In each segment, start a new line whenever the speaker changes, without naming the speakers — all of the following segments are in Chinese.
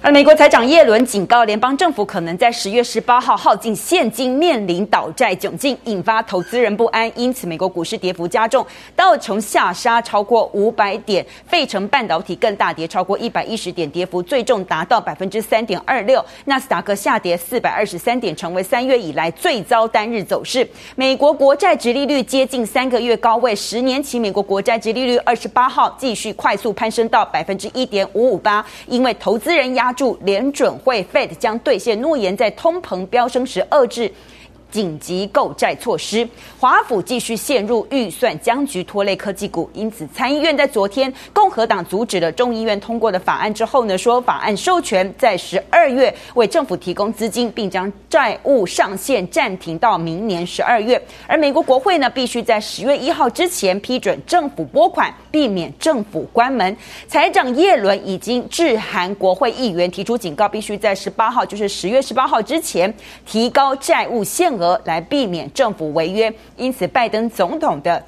而美国财长耶伦警告，联邦政府可能在十月十八号耗尽现金，面临倒债窘境，引发投资人不安。因此，美国股市跌幅加重，道琼下杀超过五百点，费城半导体更大跌超过一百一十点，跌幅最重达到百分之三点二六。纳斯达克下跌四百二十三点，成为三月以来最糟单日走势。美国国债殖利率接近三个月高位，十年期美国国债殖利率二十八号继续快速攀升到百分之一点五五八，因为投资人压。注联准会 Fed 将兑现诺言，在通膨飙升时遏制。紧急购债措施，华府继续陷入预算僵局，拖累科技股。因此，参议院在昨天共和党阻止了众议院通过的法案之后呢，说法案授权在十二月为政府提供资金，并将债务上限暂停到明年十二月。而美国国会呢，必须在十月一号之前批准政府拨款，避免政府关门。财长耶伦已经致函国会议员，提出警告，必须在十八号，就是十月十八号之前提高债务限额来避免政府违约，因此拜登总统的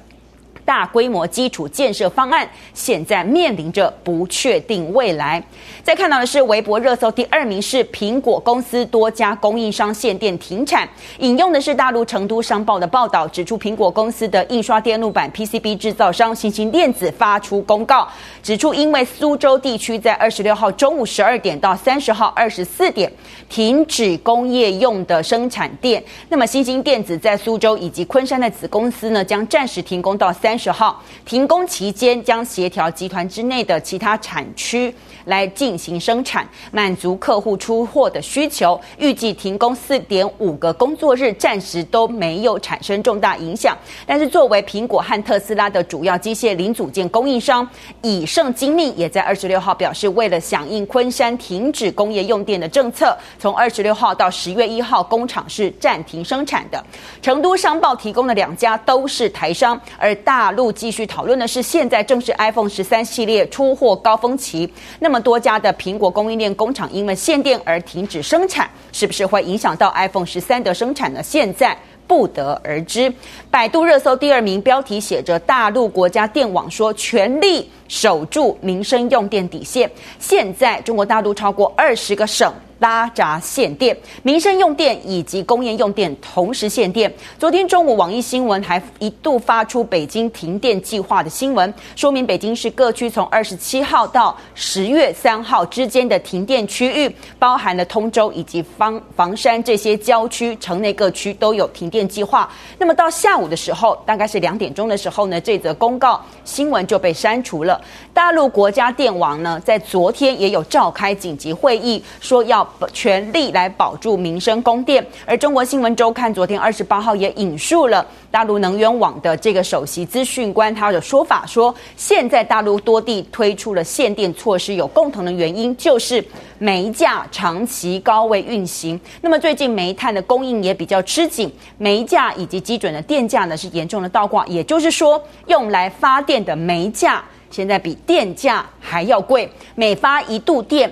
大规模基础建设方案现在面临着不确定未来。再看到的是微博热搜第二名是苹果公司多家供应商限电停产，引用的是大陆成都商报的报道，指出苹果公司的印刷电路板 PCB 制造商新兴电子发出公告，指出因为苏州地区在二十六号中午十二点到三十号二十四点停止工业用的生产电，那么新兴电子在苏州以及昆山的子公司呢将暂时停工到三。三十号停工期间，将协调集团之内的其他产区来进行生产，满足客户出货的需求。预计停工四点五个工作日，暂时都没有产生重大影响。但是，作为苹果和特斯拉的主要机械零组件供应商，以盛精密也在二十六号表示，为了响应昆山停止工业用电的政策，从二十六号到十月一号，工厂是暂停生产的。成都商报提供的两家都是台商，而大。大陆继续讨论的是，现在正是 iPhone 十三系列出货高峰期，那么多家的苹果供应链工厂因为限电而停止生产，是不是会影响到 iPhone 十三的生产呢？现在不得而知。百度热搜第二名标题写着：“大陆国家电网说全力守住民生用电底线。”现在中国大陆超过二十个省。拉闸限电，民生用电以及工业用电同时限电。昨天中午，网易新闻还一度发出北京停电计划的新闻，说明北京市各区从二十七号到十月三号之间的停电区域，包含了通州以及房房山这些郊区，城内各区都有停电计划。那么到下午的时候，大概是两点钟的时候呢，这则公告新闻就被删除了。大陆国家电网呢，在昨天也有召开紧急会议，说要。全力来保住民生供电，而中国新闻周刊昨天二十八号也引述了大陆能源网的这个首席资讯官他的说法，说现在大陆多地推出了限电措施，有共同的原因就是煤价长期高位运行。那么最近煤炭的供应也比较吃紧，煤价以及基准的电价呢是严重的倒挂，也就是说用来发电的煤价现在比电价还要贵，每发一度电。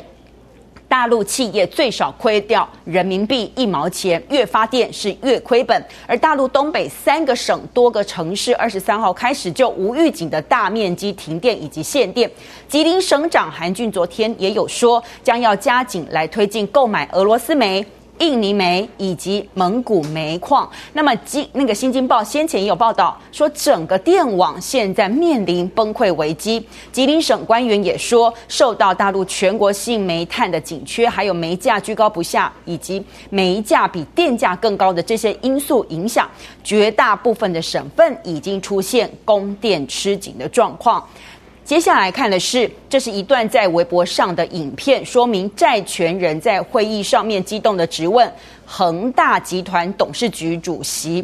大陆企业最少亏掉人民币一毛钱，越发电是越亏本。而大陆东北三个省多个城市，二十三号开始就无预警的大面积停电以及限电。吉林省长韩俊昨天也有说，将要加紧来推进购买俄罗斯煤。印尼煤以及蒙古煤矿，那么今那个《新京报》先前也有报道说，整个电网现在面临崩溃危机。吉林省官员也说，受到大陆全国性煤炭的紧缺，还有煤价居高不下，以及煤价比电价更高的这些因素影响，绝大部分的省份已经出现供电吃紧的状况。接下来看的是，这是一段在微博上的影片，说明债权人在会议上面激动的质问恒大集团董事局主席，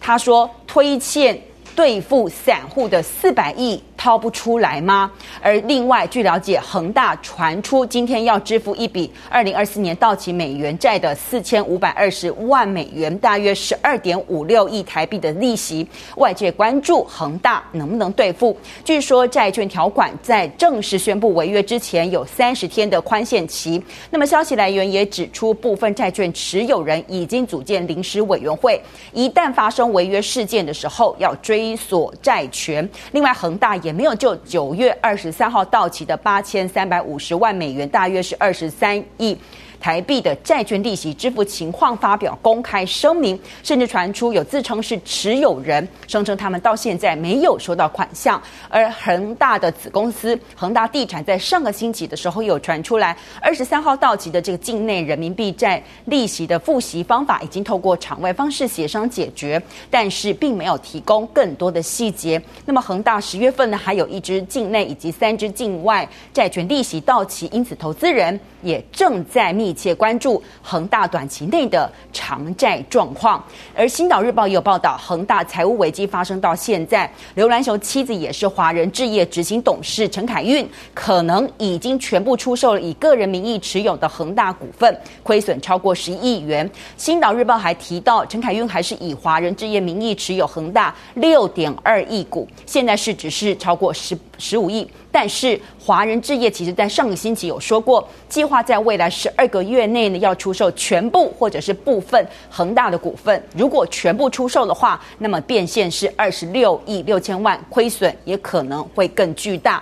他说推欠。兑付散户的四百亿掏不出来吗？而另外，据了解，恒大传出今天要支付一笔二零二四年到期美元债的四千五百二十万美元，大约十二点五六亿台币的利息。外界关注恒大能不能兑付。据说债券条款在正式宣布违约之前有三十天的宽限期。那么消息来源也指出，部分债券持有人已经组建临时委员会，一旦发生违约事件的时候，要追。索债权，另外恒大也没有就九月二十三号到期的八千三百五十万美元，大约是二十三亿。台币的债券利息支付情况发表公开声明，甚至传出有自称是持有人，声称他们到现在没有收到款项。而恒大的子公司恒大地产在上个星期的时候有传出来，二十三号到期的这个境内人民币债利息的付息方法已经透过场外方式协商解决，但是并没有提供更多的细节。那么恒大十月份呢，还有一支境内以及三支境外债券利息到期，因此投资人也正在密。切关注恒大短期内的偿债状况，而《星岛日报》也有报道，恒大财务危机发生到现在，刘銮雄妻子也是华人置业执行董事陈凯韵，可能已经全部出售了以个人名义持有的恒大股份，亏损超过十亿元。《星岛日报》还提到，陈凯韵还是以华人置业名义持有恒大六点二亿股，现在市值是超过十十五亿。但是华人置业其实在上个星期有说过，计划在未来十二个月内呢要出售全部或者是部分恒大的股份。如果全部出售的话，那么变现是二十六亿六千万，亏损也可能会更巨大。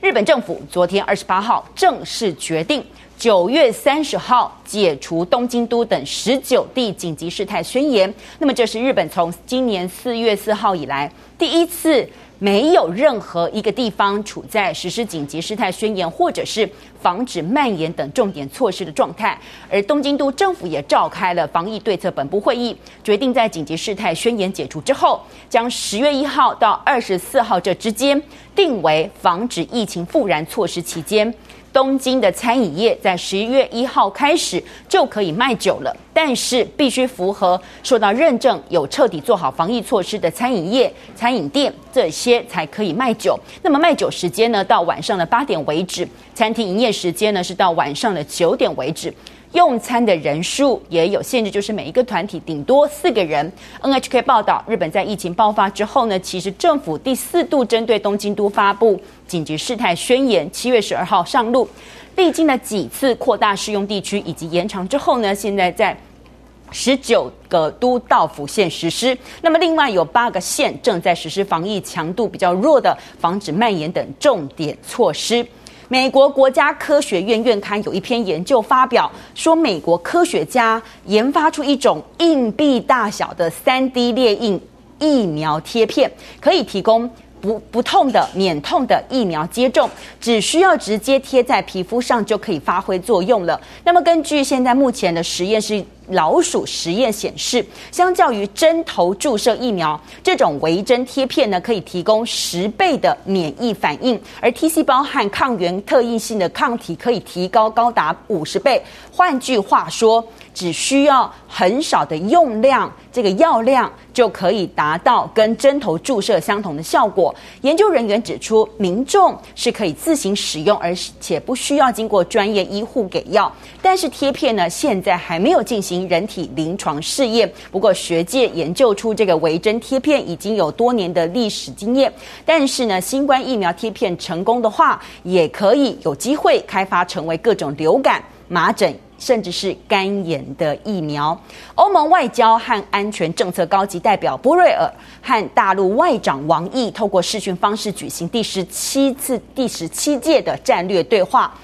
日本政府昨天二十八号正式决定，九月三十号解除东京都等十九地紧急事态宣言。那么这是日本从今年四月四号以来第一次。没有任何一个地方处在实施紧急事态宣言，或者是防止蔓延等重点措施的状态。而东京都政府也召开了防疫对策本部会议，决定在紧急事态宣言解除之后，将十月一号到二十四号这之间定为防止疫情复燃措施期间。东京的餐饮业在十一月一号开始就可以卖酒了，但是必须符合受到认证、有彻底做好防疫措施的餐饮业、餐饮店这些才可以卖酒。那么卖酒时间呢，到晚上的八点为止；餐厅营业时间呢，是到晚上的九点为止。用餐的人数也有限制，就是每一个团体顶多四个人。NHK 报道，日本在疫情爆发之后呢，其实政府第四度针对东京都发布紧急事态宣言，七月十二号上路，历经了几次扩大适用地区以及延长之后呢，现在在十九个都道府县实施。那么另外有八个县正在实施防疫强度比较弱的防止蔓延等重点措施。美国国家科学院院刊有一篇研究发表，说美国科学家研发出一种硬币大小的 3D 列印疫苗贴片，可以提供不不痛的免痛的疫苗接种，只需要直接贴在皮肤上就可以发挥作用了。那么根据现在目前的实验室。老鼠实验显示，相较于针头注射疫苗，这种微针贴片呢，可以提供十倍的免疫反应，而 T 细胞和抗原特异性的抗体可以提高高达五十倍。换句话说，只需要很少的用量，这个药量就可以达到跟针头注射相同的效果。研究人员指出，民众是可以自行使用，而且不需要经过专业医护给药。但是贴片呢，现在还没有进行人体临床试验。不过学界研究出这个微针贴片已经有多年的历史经验。但是呢，新冠疫苗贴片成功的话，也可以有机会开发成为各种流感、麻疹。甚至是肝炎的疫苗。欧盟外交和安全政策高级代表波瑞尔和大陆外长王毅透过视讯方式举行第十七次、第十七届的战略对话。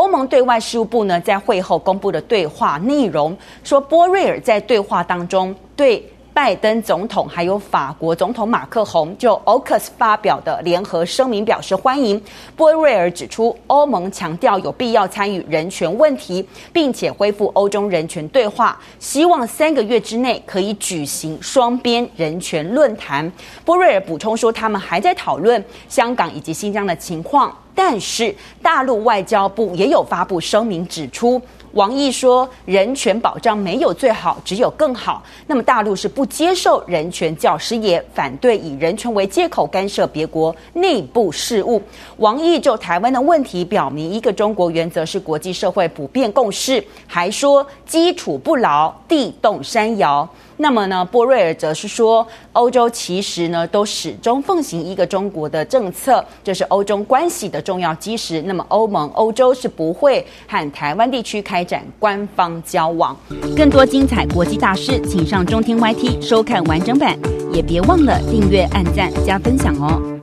欧盟对外事务部呢，在会后公布的对话内容说，波瑞尔在对话当中对。拜登总统还有法国总统马克宏就 AUKUS 发表的联合声明表示欢迎。波瑞尔指出，欧盟强调有必要参与人权问题，并且恢复欧中人权对话，希望三个月之内可以举行双边人权论坛。波瑞尔补充说，他们还在讨论香港以及新疆的情况，但是大陆外交部也有发布声明指出。王毅说：“人权保障没有最好，只有更好。那么大陆是不接受人权教师，也反对以人权为借口干涉别国内部事务。”王毅就台湾的问题表明，一个中国原则是国际社会普遍共识，还说基础不牢，地动山摇。那么呢，波瑞尔则是说，欧洲其实呢都始终奉行一个中国的政策，这是欧中关系的重要基石。那么欧盟、欧洲是不会和台湾地区开展官方交往。更多精彩国际大事，请上中天 YT 收看完整版，也别忘了订阅、按赞、加分享哦。